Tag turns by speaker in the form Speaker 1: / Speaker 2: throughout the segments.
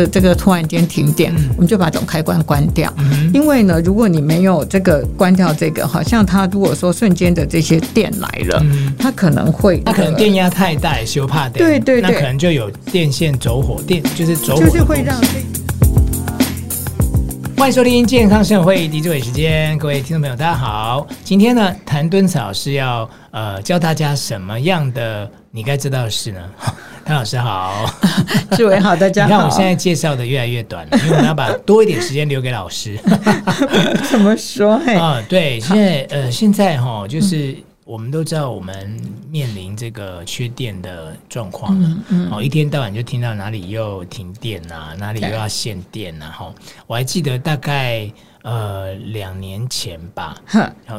Speaker 1: 个这个突然间停电，嗯、我们就把总开关关掉。嗯、因为呢，如果你没有这个关掉这个，好像它如果说瞬间的这些电来了，嗯、它可能会、
Speaker 2: 那个，它可能电压太大，修怕电，
Speaker 1: 对对对，
Speaker 2: 那可能就有电线走火，电就是走火，
Speaker 1: 就是会让。
Speaker 2: 欢迎收听健康生活会狄志为时间，各位听众朋友，大家好。今天呢，谭敦草是要呃教大家什么样的你该知道的事呢？谭老师好，
Speaker 1: 志伟好，大家 好。
Speaker 2: 你看我现在介绍的越来越短了，因为我们要把多一点时间留给老师。
Speaker 1: 怎么说？嘿
Speaker 2: 啊，对，现在呃，现在哈，就是。嗯我们都知道，我们面临这个缺电的状况，嗯嗯、哦，一天到晚就听到哪里又停电啊，哪里又要限电啊，哈，我还记得大概。呃，两年前吧，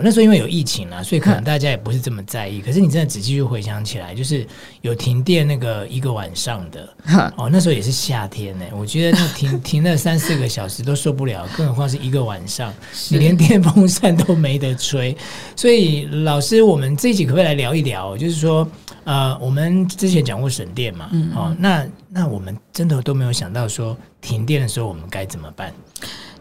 Speaker 2: 那时候因为有疫情了，所以可能大家也不是这么在意。可是你真的仔细去回想起来，就是有停电那个一个晚上的，哦，那时候也是夏天呢。我觉得那停 停了三四个小时都受不了，更何况是一个晚上，你连电风扇都没得吹。所以老师，我们这一集可不可以来聊一聊？就是说，呃，我们之前讲过省电嘛，嗯，哦，那那我们真的都没有想到说停电的时候我们该怎么办？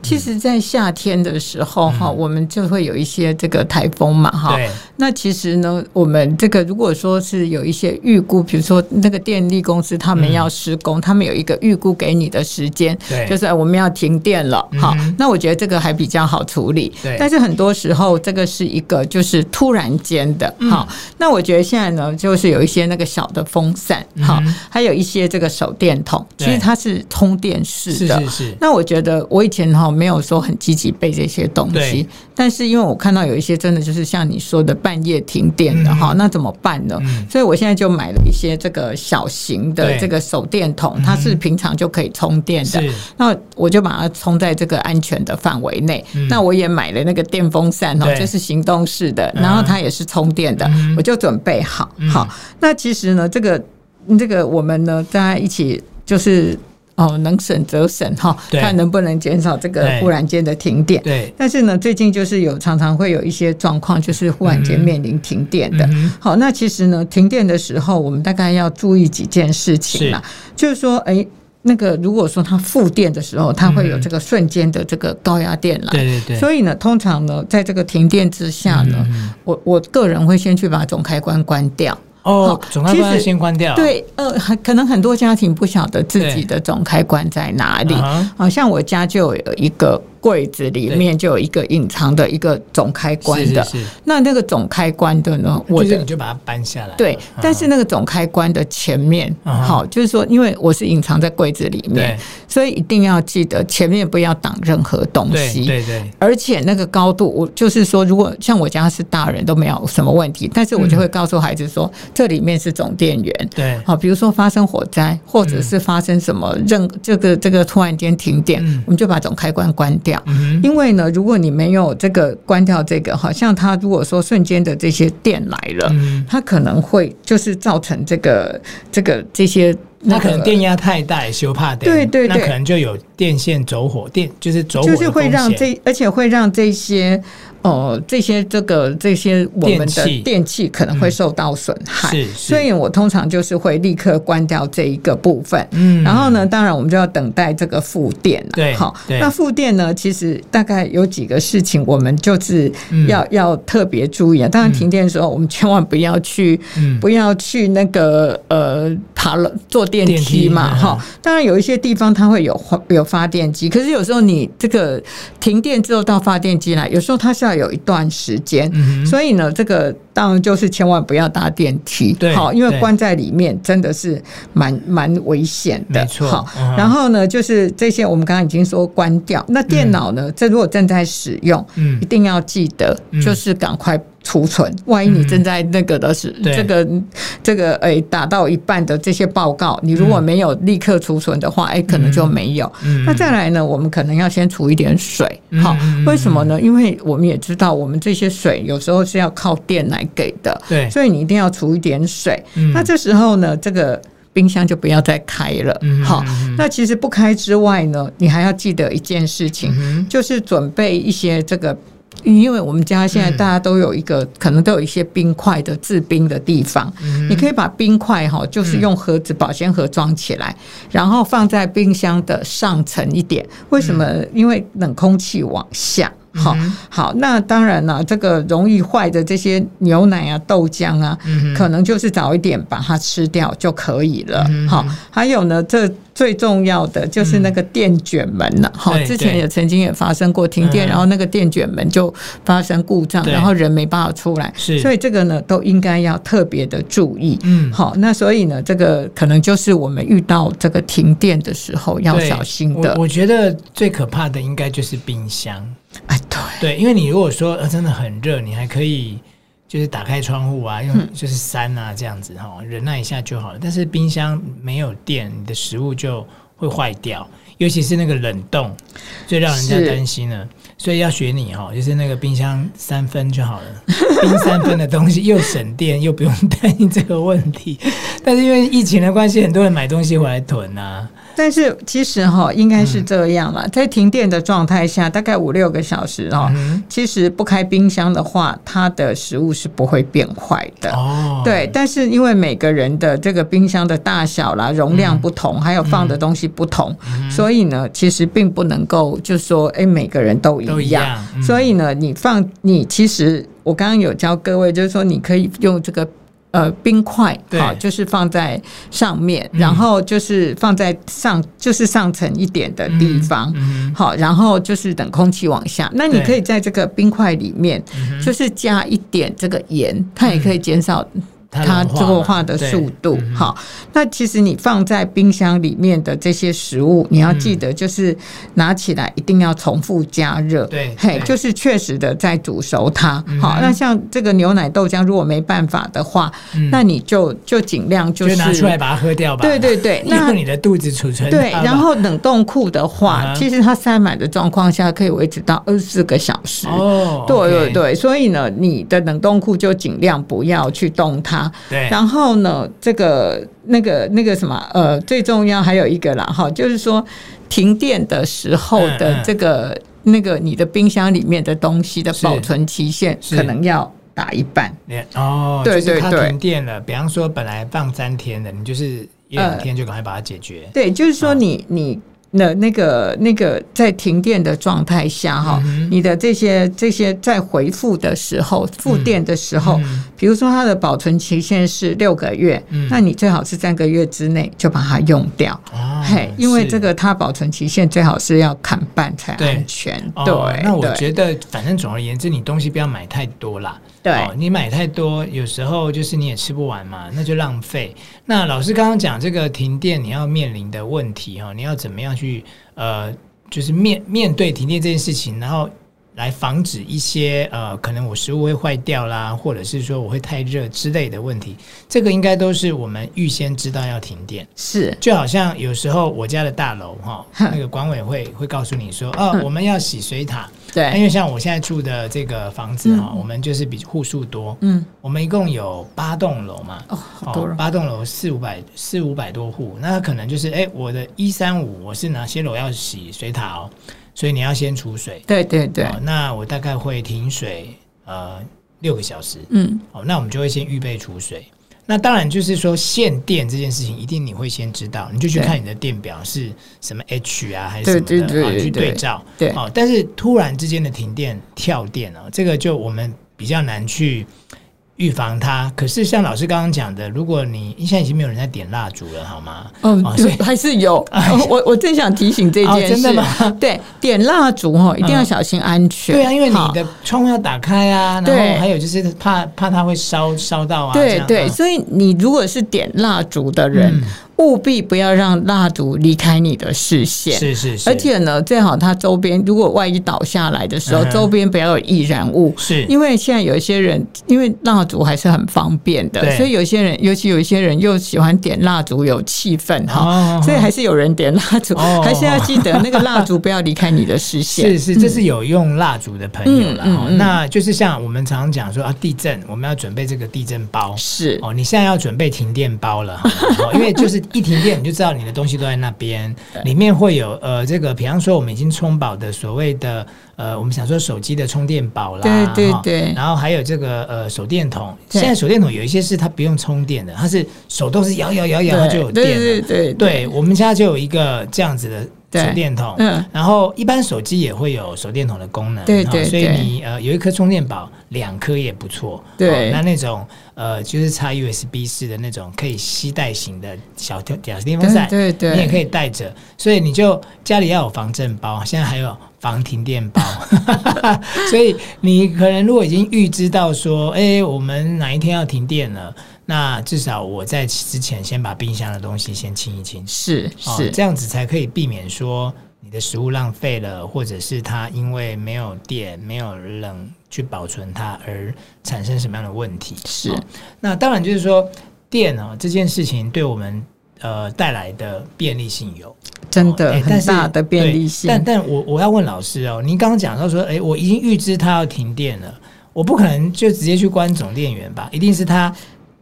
Speaker 1: 其实，在夏天的时候，哈、嗯，我们就会有一些这个台风嘛，哈对。那其实呢，我们这个如果说是有一些预估，比如说那个电力公司他们要施工，嗯、他们有一个预估给你的时间，对就是我们要停电了，哈、嗯。那我觉得这个还比较好处理。对但是很多时候，这个是一个就是突然间的，哈、嗯。那我觉得现在呢，就是有一些那个小的风扇，哈、嗯，还有一些这个手电筒，其实它是通电式的。是是是。那我觉得我以前哈。没有说很积极备这些东西，但是因为我看到有一些真的就是像你说的半夜停电的哈，嗯、那怎么办呢？嗯、所以我现在就买了一些这个小型的这个手电筒，它是平常就可以充电的。那我就把它充在这个安全的范围内。嗯、那我也买了那个电风扇哦，对。就是行动式的，然后它也是充电的，嗯、我就准备好。好，那其实呢，这个这个我们呢，大家一起就是。哦，能省则省哈，看能不能减少这个忽然间的停电。但是呢，最近就是有常常会有一些状况，就是忽然间面临停电的。嗯、好，那其实呢，停电的时候，我们大概要注意几件事情啦。是就是说，哎、欸，那个如果说它复电的时候，它会有这个瞬间的这个高压电来。对对对。所以呢，通常呢，在这个停电之下呢，嗯、我我个人会先去把总开关关掉。
Speaker 2: 哦，总开关先关掉。
Speaker 1: 对，呃，可能很多家庭不晓得自己的总开关在哪里。好像我家就有一个。柜子里面就有一个隐藏的一个总开关的，那那个总开关的呢？我
Speaker 2: 就你就把它搬下来。
Speaker 1: 对，但是那个总开关的前面，好，就是说，因为我是隐藏在柜子里面，所以一定要记得前面不要挡任何东西。对对。而且那个高度，我就是说，如果像我家是大人都没有什么问题，但是我就会告诉孩子说，这里面是总电源。对。好，比如说发生火灾，或者是发生什么任这个这个突然间停电，我们就把总开关关掉。因为呢，如果你没有这个关掉这个，好像它如果说瞬间的这些电来了，它可能会就是造成这个这个这些，
Speaker 2: 那可能电压太大，修怕电，
Speaker 1: 对对对，
Speaker 2: 那可能就有电线走火，电就是走火，
Speaker 1: 就是会让这，而且会让这些。哦，这些这个这些我们的电器可能会受到损害，是，所以我通常就是会立刻关掉这一个部分。嗯，然后呢，当然我们就要等待这个复电了。对，好，那复电呢，其实大概有几个事情，我们就是要要特别注意啊。当然停电的时候，我们千万不要去，不要去那个呃爬了坐电梯嘛。哈，当然有一些地方它会有有发电机，可是有时候你这个停电之后到发电机来，有时候它是要。有一段时间，嗯、所以呢，这个当然就是千万不要搭电梯，对，好，因为关在里面真的是蛮蛮危险的，没错。好，嗯、然后呢，就是这些我们刚刚已经说关掉，那电脑呢，这如果正在使用，嗯，一定要记得，就是赶快。储存，万一你正在那个的是、嗯、这个这个诶打到一半的这些报告，你如果没有立刻储存的话，哎、嗯，可能就没有。嗯、那再来呢，我们可能要先储一点水，好、嗯，为什么呢？因为我们也知道，我们这些水有时候是要靠电来给的，对，所以你一定要储一点水。嗯、那这时候呢，这个冰箱就不要再开了，好。那其实不开之外呢，你还要记得一件事情，嗯、就是准备一些这个。因为我们家现在大家都有一个，嗯、可能都有一些冰块的制冰的地方，嗯、你可以把冰块哈，就是用盒子保鲜盒装起来，嗯、然后放在冰箱的上层一点。为什么？嗯、因为冷空气往下。好好，那当然了，这个容易坏的这些牛奶啊、豆浆啊，可能就是早一点把它吃掉就可以了。好，还有呢，这最重要的就是那个电卷门了。好，之前也曾经也发生过停电，然后那个电卷门就发生故障，然后人没办法出来。是，所以这个呢，都应该要特别的注意。嗯，好，那所以呢，这个可能就是我们遇到这个停电的时候要小心的。
Speaker 2: 我我觉得最可怕的应该就是冰箱。
Speaker 1: 哎，对
Speaker 2: 对，因为你如果说呃真的很热，你还可以就是打开窗户啊，用就是扇啊这样子哈，忍耐一下就好了。但是冰箱没有电，你的食物就会坏掉，尤其是那个冷冻，最让人家担心了。所以要学你哈，就是那个冰箱三分就好了，冰三分的东西又省电又不用担心这个问题。但是因为疫情的关系，很多人买东西回来囤啊。
Speaker 1: 但是其实哈，应该是这样了，在停电的状态下，大概五六个小时哦，其实不开冰箱的话，它的食物是不会变坏的。哦，对，但是因为每个人的这个冰箱的大小啦、容量不同，还有放的东西不同，所以呢，其实并不能够就说，哎，每个人都一样。所以呢，你放你其实我刚刚有教各位，就是说你可以用这个。呃，冰块好，就是放在上面，然后就是放在上，就是上层一点的地方，好，然后就是等空气往下。那你可以在这个冰块里面，就是加一点这个盐，它也可以减少。它作化的速度好，那其实你放在冰箱里面的这些食物，你要记得就是拿起来一定要重复加热，对，嘿，就是确实的在煮熟它。好，那像这个牛奶豆浆，如果没办法的话，那你就就尽量就是
Speaker 2: 拿出来把它喝掉吧。
Speaker 1: 对对对，
Speaker 2: 那 你的肚子储存
Speaker 1: 对，然后冷冻库的话，其实它塞满的状况下可以维持到二十四个小时。哦，对对对，所以呢，你的冷冻库就尽量不要去动它。
Speaker 2: 对，
Speaker 1: 然后呢，这个、那个、那个什么，呃，最重要还有一个啦，哈，就是说停电的时候的这个、嗯嗯、那个你的冰箱里面的东西的保存期限可能要打一半。
Speaker 2: 哦，对对对，停电了，比方说本来放三天的，你就是一两天就赶快把它解决。
Speaker 1: 呃、对，就是说你你。那那个那个在停电的状态下哈，嗯、你的这些这些在回复的时候复电的时候，比如说它的保存期限是六个月，嗯、那你最好是三个月之内就把它用掉，哦、嘿，因为这个它保存期限最好是要砍半才安全。对，那
Speaker 2: 我觉得反正总而言之，你东西不要买太多啦。对、哦，你买太多，有时候就是你也吃不完嘛，那就浪费。那老师刚刚讲这个停电你要面临的问题哈，你要怎么样去呃，就是面面对停电这件事情，然后。来防止一些呃，可能我食物会坏掉啦，或者是说我会太热之类的问题，这个应该都是我们预先知道要停电。是，就好像有时候我家的大楼哈，那个管委会会告诉你说，哦，我们要洗水塔。对，因为像我现在住的这个房子哈，我们就是比户数多，嗯，我们一共有八栋楼嘛，哦，好多，八栋楼四五百四五百多户，那可能就是哎，我的一三五我是哪些楼要洗水塔哦。所以你要先储水，
Speaker 1: 对对对。哦，
Speaker 2: 那我大概会停水呃六个小时，嗯，哦，那我们就会先预备储水。那当然就是说限电这件事情，一定你会先知道，你就去看你的电表是什么 H 啊还是什么的，对对对对对，啊，去对照。对，哦，但是突然之间的停电跳电啊，这个就我们比较难去。预防它，可是像老师刚刚讲的，如果你现在已经没有人在点蜡烛了，好吗？
Speaker 1: 嗯，对，还是有。我我正想提醒这件事，真的吗？对，点蜡烛哦，一定要小心安全。对啊，
Speaker 2: 因为你的窗户要打开啊，然后还有就是怕怕它会烧烧到啊。
Speaker 1: 对对，所以你如果是点蜡烛的人。务必不要让蜡烛离开你的视线，是是是。而且呢，最好它周边如果万一倒下来的时候，周边不要有易燃物，是。因为现在有一些人，因为蜡烛还是很方便的，所以有些人，尤其有一些人又喜欢点蜡烛，有气氛哈，所以还是有人点蜡烛，还是要记得那个蜡烛不要离开你的视线。
Speaker 2: 是是，这是有用蜡烛的朋友了哈。那就是像我们常常讲说啊，地震我们要准备这个地震包，是哦，你现在要准备停电包了哈，因为就是。一停电你就知道你的东西都在那边，里面会有呃这个，比方说我们已经充饱的所谓的呃，我们想说手机的充电宝啦，
Speaker 1: 对对对，
Speaker 2: 然后还有这个呃手电筒，现在手电筒有一些是它不用充电的，它是手动是摇摇摇摇它就有电了，对对对，对，我们家就有一个这样子的。手电筒，嗯，然后一般手机也会有手电筒的功能，
Speaker 1: 对对，
Speaker 2: 所以你呃有一颗充电宝，两颗也不错，对。那那种呃就是插 USB 式的那种可以吸带型的小电小电风扇，对对，你也可以带着，所以你就家里要有防震包，现在还有防停电包，所以你可能如果已经预知到说，哎，我们哪一天要停电了。那至少我在之前先把冰箱的东西先清一清，
Speaker 1: 是是、哦、
Speaker 2: 这样子才可以避免说你的食物浪费了，或者是它因为没有电、没有冷去保存它而产生什么样的问题。
Speaker 1: 是，
Speaker 2: 哦、那当然就是说电啊、哦、这件事情对我们呃带来的便利性有
Speaker 1: 真的很大的便利性。
Speaker 2: 但但我我要问老师哦，您刚刚讲到说，哎，我已经预知它要停电了，我不可能就直接去关总电源吧？一定是它。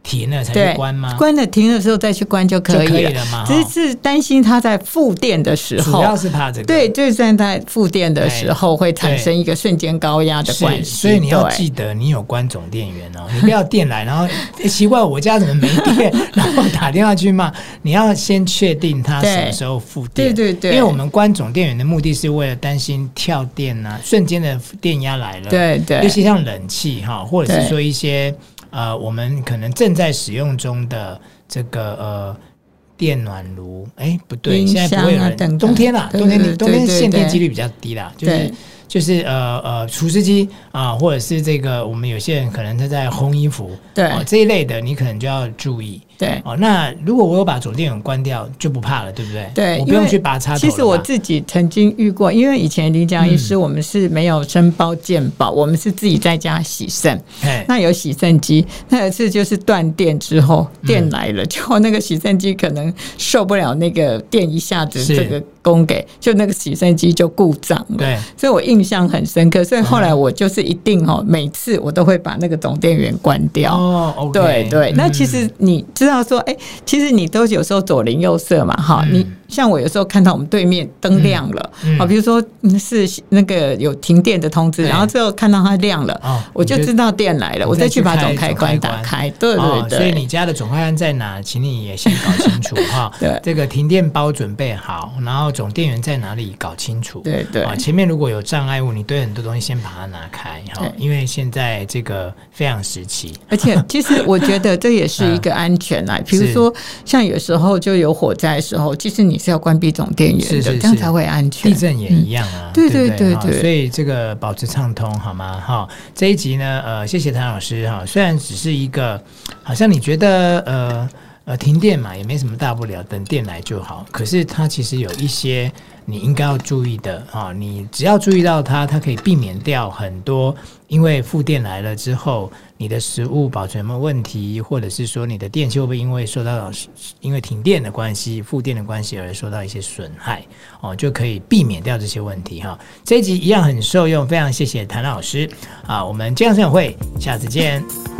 Speaker 2: 停了才去关吗？
Speaker 1: 关了停的时候再去关就可以了，
Speaker 2: 可以了吗？
Speaker 1: 只是担心它在复电的时候，
Speaker 2: 主要是怕这个。
Speaker 1: 对，就是在复电的时候会产生一个瞬间高压的关系。
Speaker 2: 所以你要记得，你有关总电源哦，你不要电来，然后 奇怪我家怎么没电，然后打电话去骂。你要先确定它什么时候复电。
Speaker 1: 对对对，
Speaker 2: 因为我们关总电源的目的是为了担心跳电啊，瞬间的电压来了。
Speaker 1: 对对，
Speaker 2: 尤其像冷气哈，或者是说一些。呃，我们可能正在使用中的这个呃电暖炉，哎，不对，现在不会有人。冬天啦，冬天冬天限电几率比较低啦，就是。就是呃呃，除湿机啊，或者是这个，我们有些人可能他在烘衣服，对、哦、这一类的，你可能就要注意。
Speaker 1: 对
Speaker 2: 哦，那如果我有把总电源关掉，就不怕了，对不对？
Speaker 1: 对，
Speaker 2: 我不用去拔插头。
Speaker 1: 其实我自己曾经遇过，因为以前临江医师我们是没有申包健保，嗯、我们是自己在家洗肾。嘿那有洗肾机，那有一次就是断电之后，电来了，结果、嗯、那个洗肾机可能受不了那个电一下子这个。供给就那个洗肾机就故障了，对，所以我印象很深刻。所以后来我就是一定哦，每次我都会把那个总电源关掉。哦，对对。那其实你知道说，哎，其实你都有时候左邻右舍嘛，哈，你像我有时候看到我们对面灯亮了，好，比如说是那个有停电的通知，然后最后看到它亮了，我就知道电来了，我再去把总开关打开。对对对。
Speaker 2: 所以你家的总开关在哪？请你也先搞清楚 哈。对，这个停电包准备好，然后。总电源在哪里？搞清楚。对对啊，前面如果有障碍物，你对很多东西先把它拿开哈，因为现在这个非常时期。
Speaker 1: 而且，其实我觉得这也是一个安全啊。比如说，像有时候就有火灾的时候，其实你是要关闭总电源的，是是是这样才会安全。
Speaker 2: 地震也一样啊，
Speaker 1: 对对对对。
Speaker 2: 所以这个保持畅通好吗？哈，这一集呢，呃，谢谢谭老师哈。虽然只是一个，好像你觉得呃。呃，停电嘛，也没什么大不了，等电来就好。可是它其实有一些你应该要注意的啊，你只要注意到它，它可以避免掉很多。因为复电来了之后，你的食物保存有问题，或者是说你的电器会不会因为受到因为停电的关系、负电的关系而受到一些损害哦，就可以避免掉这些问题哈。这一集一样很受用，非常谢谢谭老师啊，我们健康生活会下次见。